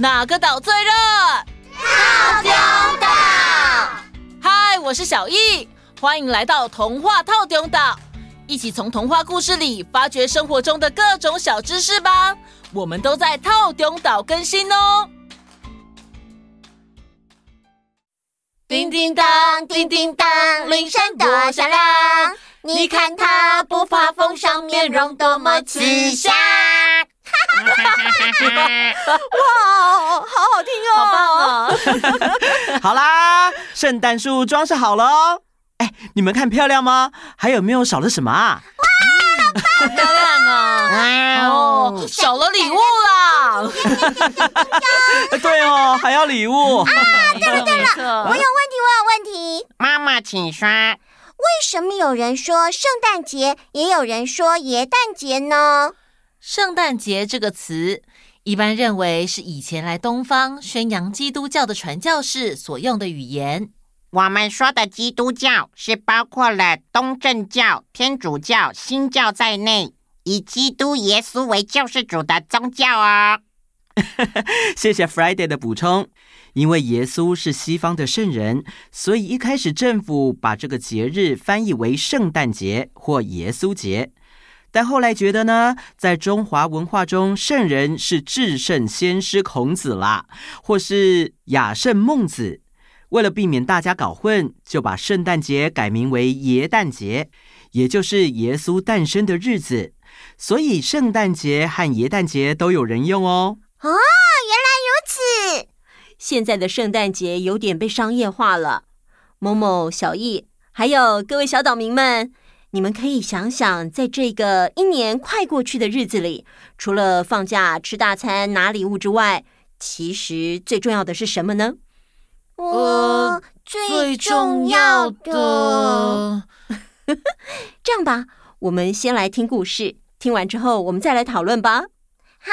哪个岛最热？套中岛。嗨，我是小艺，欢迎来到童话套中岛，一起从童话故事里发掘生活中的各种小知识吧。我们都在套中岛更新哦。叮叮当，叮叮当，铃声多响亮。你看他不发疯，上面容多么慈祥。哇，好好听哦！好棒哦！好啦，圣诞树装饰好了哦。哎，你们看漂亮吗？还有没有少了什么啊？哇，好漂亮啊！哦，少了礼物啦！对哦，还要礼物啊！对了对了，我有问题，我有问题。妈妈，请说。为什么有人说圣诞节，也有人说耶诞节呢？圣诞节这个词，一般认为是以前来东方宣扬基督教的传教士所用的语言。我们说的基督教是包括了东正教、天主教、新教在内，以基督耶稣为救世主的宗教哦。谢谢 Friday 的补充。因为耶稣是西方的圣人，所以一开始政府把这个节日翻译为圣诞节或耶稣节。但后来觉得呢，在中华文化中，圣人是至圣先师孔子啦，或是亚圣孟子。为了避免大家搞混，就把圣诞节改名为耶诞节，也就是耶稣诞生的日子。所以圣诞节和耶诞节都有人用哦。哦，原来如此。现在的圣诞节有点被商业化了。某某、小艺，还有各位小岛民们。你们可以想想，在这个一年快过去的日子里，除了放假、吃大餐、拿礼物之外，其实最重要的是什么呢？呃，最重要的。这样吧，我们先来听故事，听完之后我们再来讨论吧。好。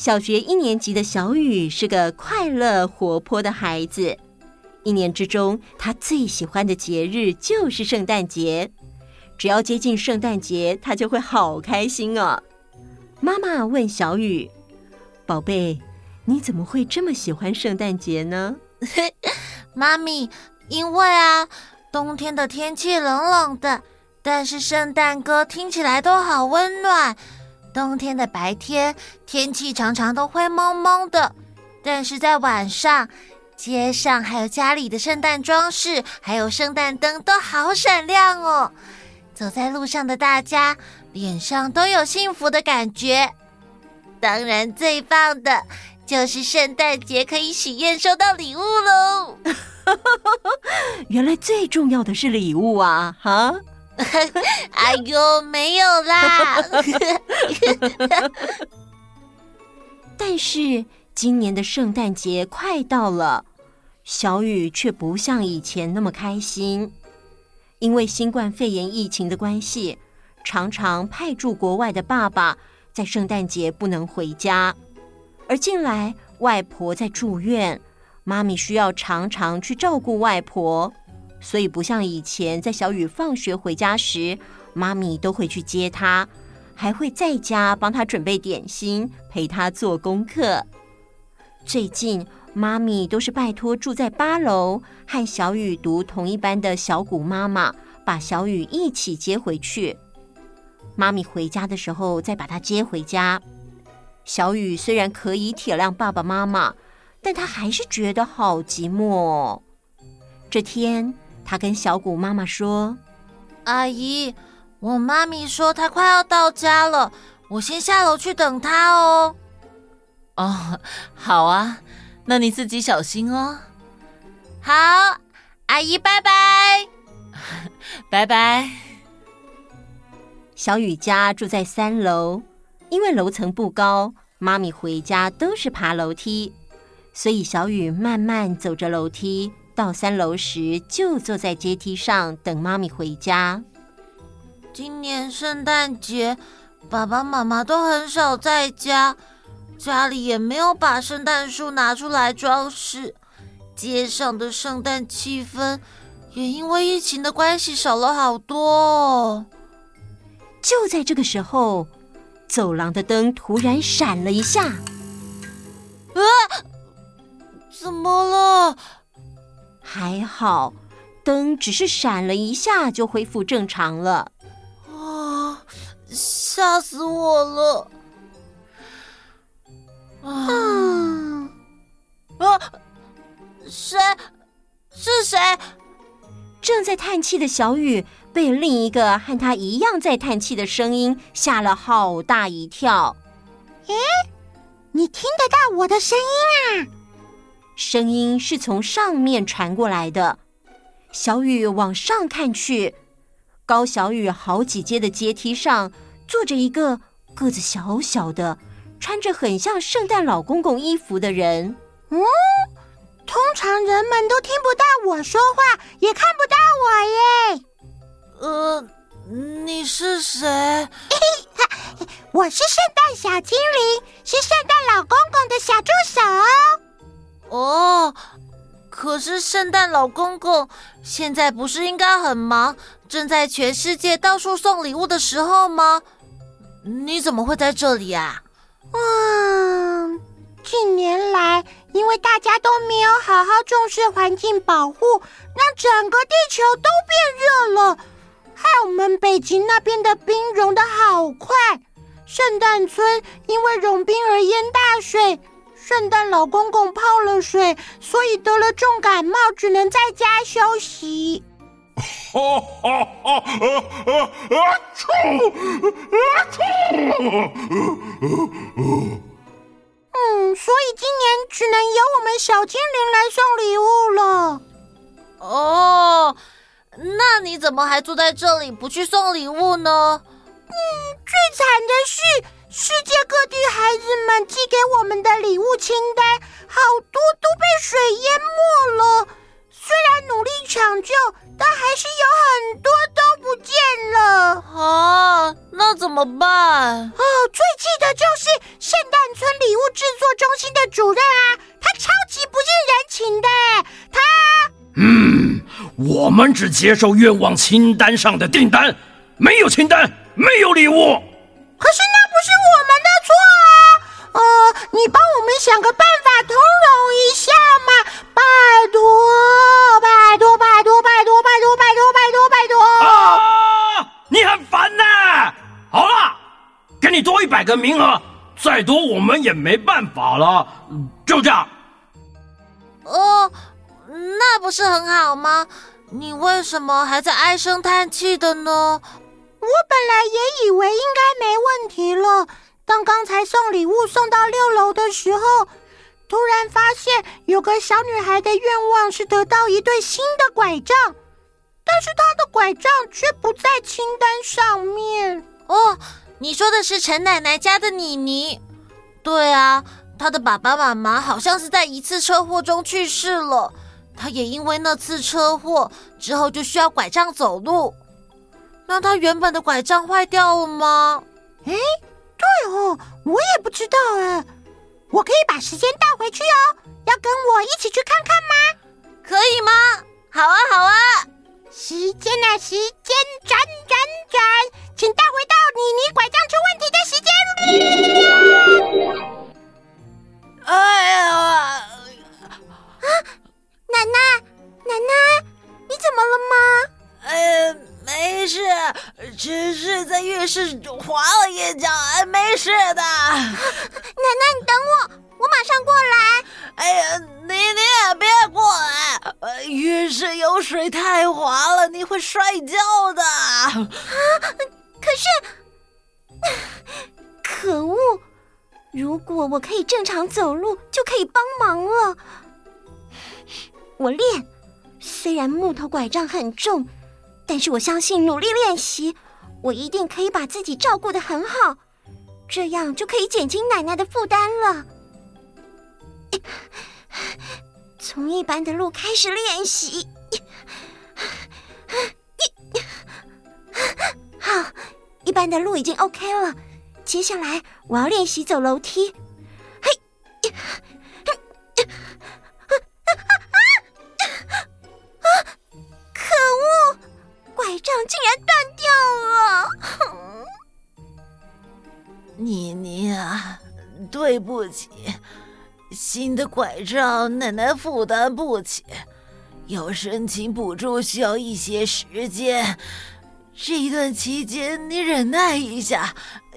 小学一年级的小雨是个快乐活泼的孩子。一年之中，他最喜欢的节日就是圣诞节。只要接近圣诞节，他就会好开心哦。妈妈问小雨：“宝贝，你怎么会这么喜欢圣诞节呢？” 妈咪，因为啊，冬天的天气冷冷的，但是圣诞歌听起来都好温暖。冬天的白天，天气常常都灰蒙蒙的，但是在晚上，街上还有家里的圣诞装饰，还有圣诞灯都好闪亮哦。走在路上的大家，脸上都有幸福的感觉。当然，最棒的就是圣诞节可以许愿收到礼物喽。原来最重要的是礼物啊！哈。哎呦，没有啦！但是今年的圣诞节快到了，小雨却不像以前那么开心，因为新冠肺炎疫情的关系，常常派驻国外的爸爸在圣诞节不能回家，而近来外婆在住院，妈咪需要常常去照顾外婆。所以不像以前，在小雨放学回家时，妈咪都会去接他，还会在家帮他准备点心，陪他做功课。最近，妈咪都是拜托住在八楼和小雨读同一班的小谷妈妈，把小雨一起接回去。妈咪回家的时候再把他接回家。小雨虽然可以体谅爸爸妈妈，但他还是觉得好寂寞。这天。他跟小谷妈妈说：“阿姨，我妈咪说她快要到家了，我先下楼去等她哦。”“哦，好啊，那你自己小心哦。”“好，阿姨，拜拜，拜拜。”小雨家住在三楼，因为楼层不高，妈咪回家都是爬楼梯，所以小雨慢慢走着楼梯。到三楼时，就坐在阶梯上等妈咪回家。今年圣诞节，爸爸妈妈都很少在家，家里也没有把圣诞树拿出来装饰，街上的圣诞气氛也因为疫情的关系少了好多。就在这个时候，走廊的灯突然闪了一下。啊！怎么了？还好，灯只是闪了一下就恢复正常了。啊！吓死我了！啊！啊！谁？是谁？正在叹气的小雨被另一个和他一样在叹气的声音吓了好大一跳。诶，你听得到我的声音啊？声音是从上面传过来的。小雨往上看去，高小雨好几阶的阶梯上坐着一个个子小小的、穿着很像圣诞老公公衣服的人。嗯。通常人们都听不到我说话，也看不到我耶。呃，你是谁？我是圣诞小精灵，是圣诞老公公的小助手。哦，可是圣诞老公公现在不是应该很忙，正在全世界到处送礼物的时候吗？你怎么会在这里啊？嗯，近年来。因为大家都没有好好重视环境保护，让整个地球都变热了，害我们北极那边的冰融的好快。圣诞村因为融冰而淹大水，圣诞老公公泡了水，所以得了重感冒，只能在家休息。哈哈哈！啊啊啊！臭！啊臭！嗯，所以今年只能由我们小精灵来送礼物了。哦，那你怎么还坐在这里不去送礼物呢？嗯，最惨的是，世界各地孩子们寄给我们的礼物清单，好多都被水淹没了。虽然努力抢救，但还是有很多都不见了。啊，那怎么办？哦，最气的就是圣诞村礼物制作中心的主任啊，他超级不近人情的。他，嗯，我们只接受愿望清单上的订单，没有清单，没有礼物。可是那不是我们的错啊！呃，你帮我们想个办法通融一下嘛，拜托。拜托，拜托，拜托，拜托，拜托，拜托，拜托！你很烦呢。好了，给你多一百个名额，再多我们也没办法了。就这样。哦，那不是很好吗？你为什么还在唉声叹气的呢？我本来也以为应该了。当刚才送礼物送到六楼的时候，突然发现有个小女孩的愿望是得到一对新的拐杖，但是她的拐杖却不在清单上面。哦。你说的是陈奶奶家的妮妮，对啊，她的爸爸妈妈好像是在一次车祸中去世了，她也因为那次车祸之后就需要拐杖走路。那她原本的拐杖坏掉了吗？哎，对哦，我也不知道哎，我可以把时间倒回去哦，要跟我一起去看看吗？可以吗？好啊，好啊，时间啊，时间转转转。请倒回到妮妮拐杖出问题的时间。哎呀！啊，奶奶，奶奶，你怎么了吗？呃，没事，只是在浴室滑了一跤，没事的。奶奶，你等我，我马上过来。哎呀，你你也别过来，浴室有水太滑了，你会摔跤的。啊可是，可恶！如果我可以正常走路，就可以帮忙了。我练，虽然木头拐杖很重，但是我相信努力练习，我一定可以把自己照顾得很好，这样就可以减轻奶奶的负担了。从一般的路开始练习。好。一般的路已经 OK 了，接下来我要练习走楼梯。新的拐杖奶奶负担不起，要申请补助需要一些时间。这一段期间你忍耐一下，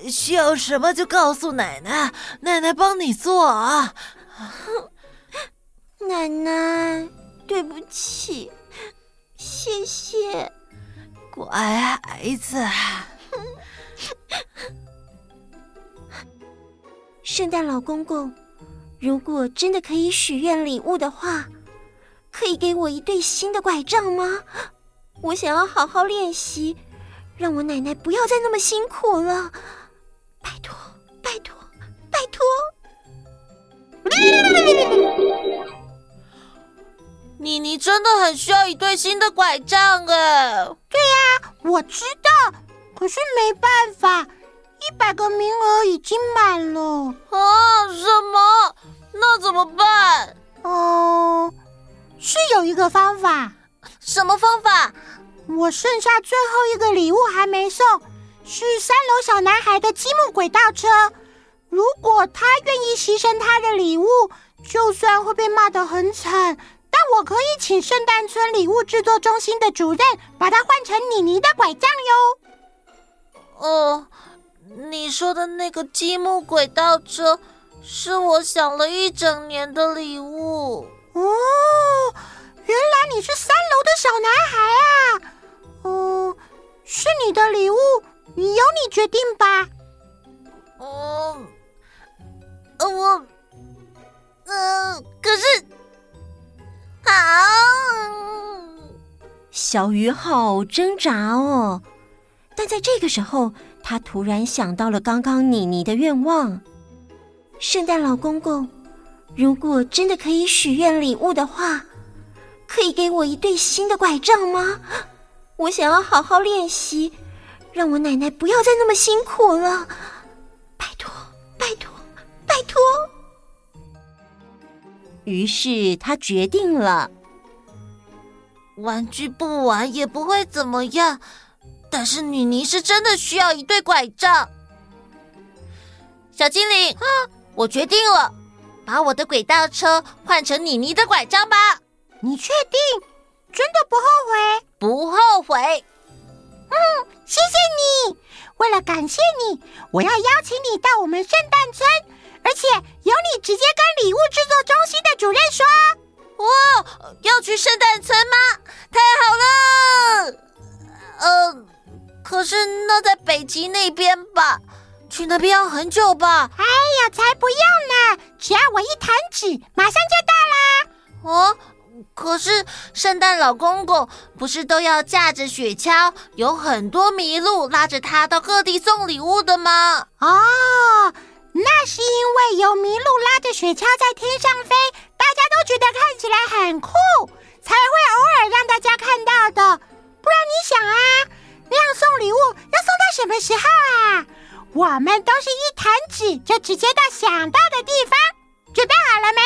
需要什么就告诉奶奶，奶奶帮你做啊。奶奶，对不起，谢谢，乖孩子。圣诞老公公，如果真的可以许愿礼物的话，可以给我一对新的拐杖吗？我想要好好练习，让我奶奶不要再那么辛苦了。拜托，拜托，拜托！妮妮真的很需要一对新的拐杖哎。对呀，我知道，可是没办法。一百个名额已经满了啊！什么？那怎么办？哦，是有一个方法。什么方法？我剩下最后一个礼物还没送，是三楼小男孩的积木轨道车。如果他愿意牺牲他的礼物，就算会被骂得很惨，但我可以请圣诞村礼物制作中心的主任把它换成妮妮的拐杖哟。哦。你说的那个积木轨道车，是我想了一整年的礼物哦。原来你是三楼的小男孩啊！哦，是你的礼物，由你决定吧。哦，呃，我，嗯、呃，可是，好，小鱼好挣扎哦。但在这个时候。他突然想到了刚刚妮妮的愿望，圣诞老公公，如果真的可以许愿礼物的话，可以给我一对新的拐杖吗？我想要好好练习，让我奶奶不要再那么辛苦了。拜托，拜托，拜托！于是他决定了，玩具不玩也不会怎么样。但是妮妮是真的需要一对拐杖。小精灵，啊，我决定了，把我的轨道车换成妮妮的拐杖吧。你确定？真的不后悔？不后悔。嗯，谢谢你。为了感谢你，我要邀请你到我们圣诞村，而且由你直接跟礼物制作中心的主任说。哇，要去圣诞村吗？太好了。呃。可是那在北极那边吧，去那边要很久吧？哎呀，才不用呢！只要我一弹指，马上就到啦。哦，可是圣诞老公公不是都要驾着雪橇，有很多麋鹿拉着他到各地送礼物的吗？哦，那是因为有麋鹿拉着雪橇在天上飞，大家都觉得看起来很酷，才会偶尔让大家看到的。不然你想啊。那样送礼物要送到什么时候啊？我们都是一弹指就直接到想到的地方。准备好了没？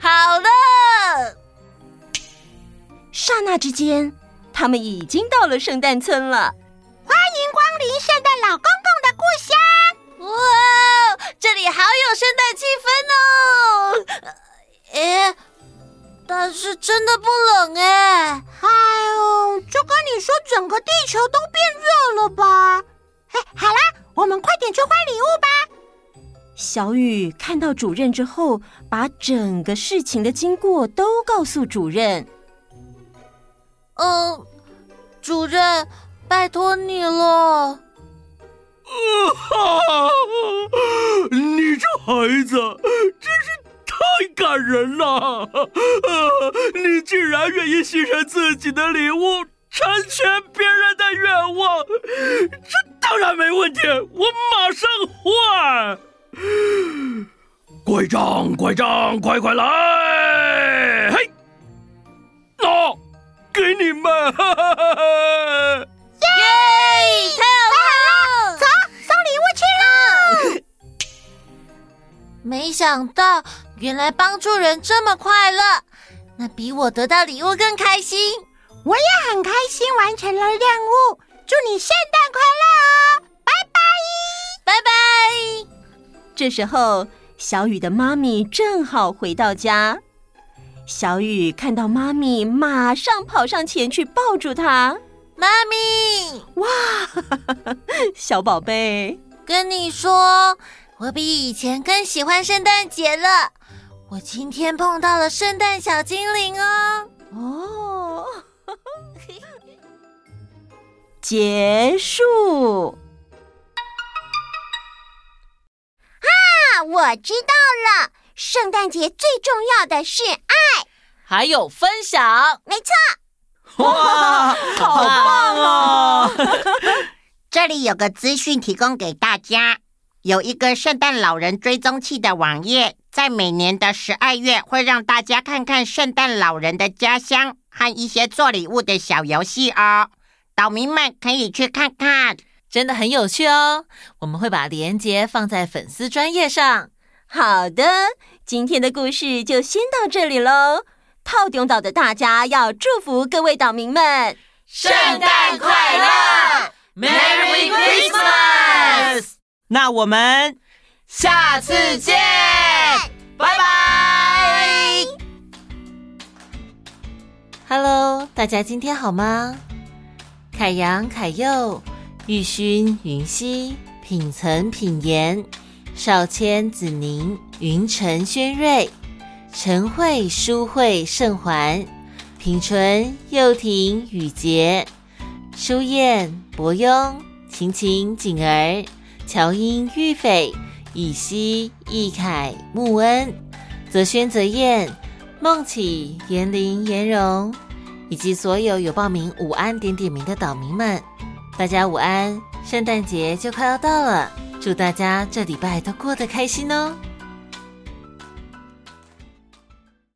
好了。刹那之间，他们已经到了圣诞村了。欢迎光临圣诞老公公的故乡！哇，这里好有圣诞气氛哦！哎，但是真的不冷哎。哎呦，就跟你说，整个地球都变热了吧？哎，好啦，我们快点去换礼物吧。小雨看到主任之后，把整个事情的经过都告诉主任。嗯，主任，拜托你了。啊！你这孩子真是……太感人了！啊，你竟然愿意牺牲自己的礼物，成全别人的愿望，这当然没问题，我马上换。拐杖，拐杖，快快来！嘿，喏、哦，给你们！哈哈哈哈耶！太好了！走，送礼物去了。没想到。原来帮助人这么快乐，那比我得到礼物更开心。我也很开心完成了任务，祝你圣诞这时候，小雨的妈咪正好回到家。小雨看到妈咪，马上跑上前去抱住她。妈咪，哇，小宝贝，跟你说，我比以前更喜欢圣诞节了。我今天碰到了圣诞小精灵哦。哦，结束。我知道了，圣诞节最重要的是爱，还有分享。没错。哇，好棒哦！这里有个资讯提供给大家，有一个圣诞老人追踪器的网页，在每年的十二月会让大家看看圣诞老人的家乡和一些做礼物的小游戏哦。岛民们可以去看看，真的很有趣哦。我们会把链接放在粉丝专页上。好的，今天的故事就先到这里喽。透中岛的大家要祝福各位岛民们圣诞快乐，Merry Christmas！那我们下次见，拜拜！Hello，大家今天好吗？凯阳、凯佑、玉勋、云溪、品岑、品言、少谦、子宁、云晨、轩瑞。陈慧、舒慧、盛环、品纯、幼婷、雨洁、舒燕、博庸、晴晴、景儿、乔英、玉斐、以西、易凯、穆恩、泽轩、泽燕、梦启、严玲、颜荣，以及所有有报名午安点点名的岛民们，大家午安！圣诞节就快要到了，祝大家这礼拜都过得开心哦！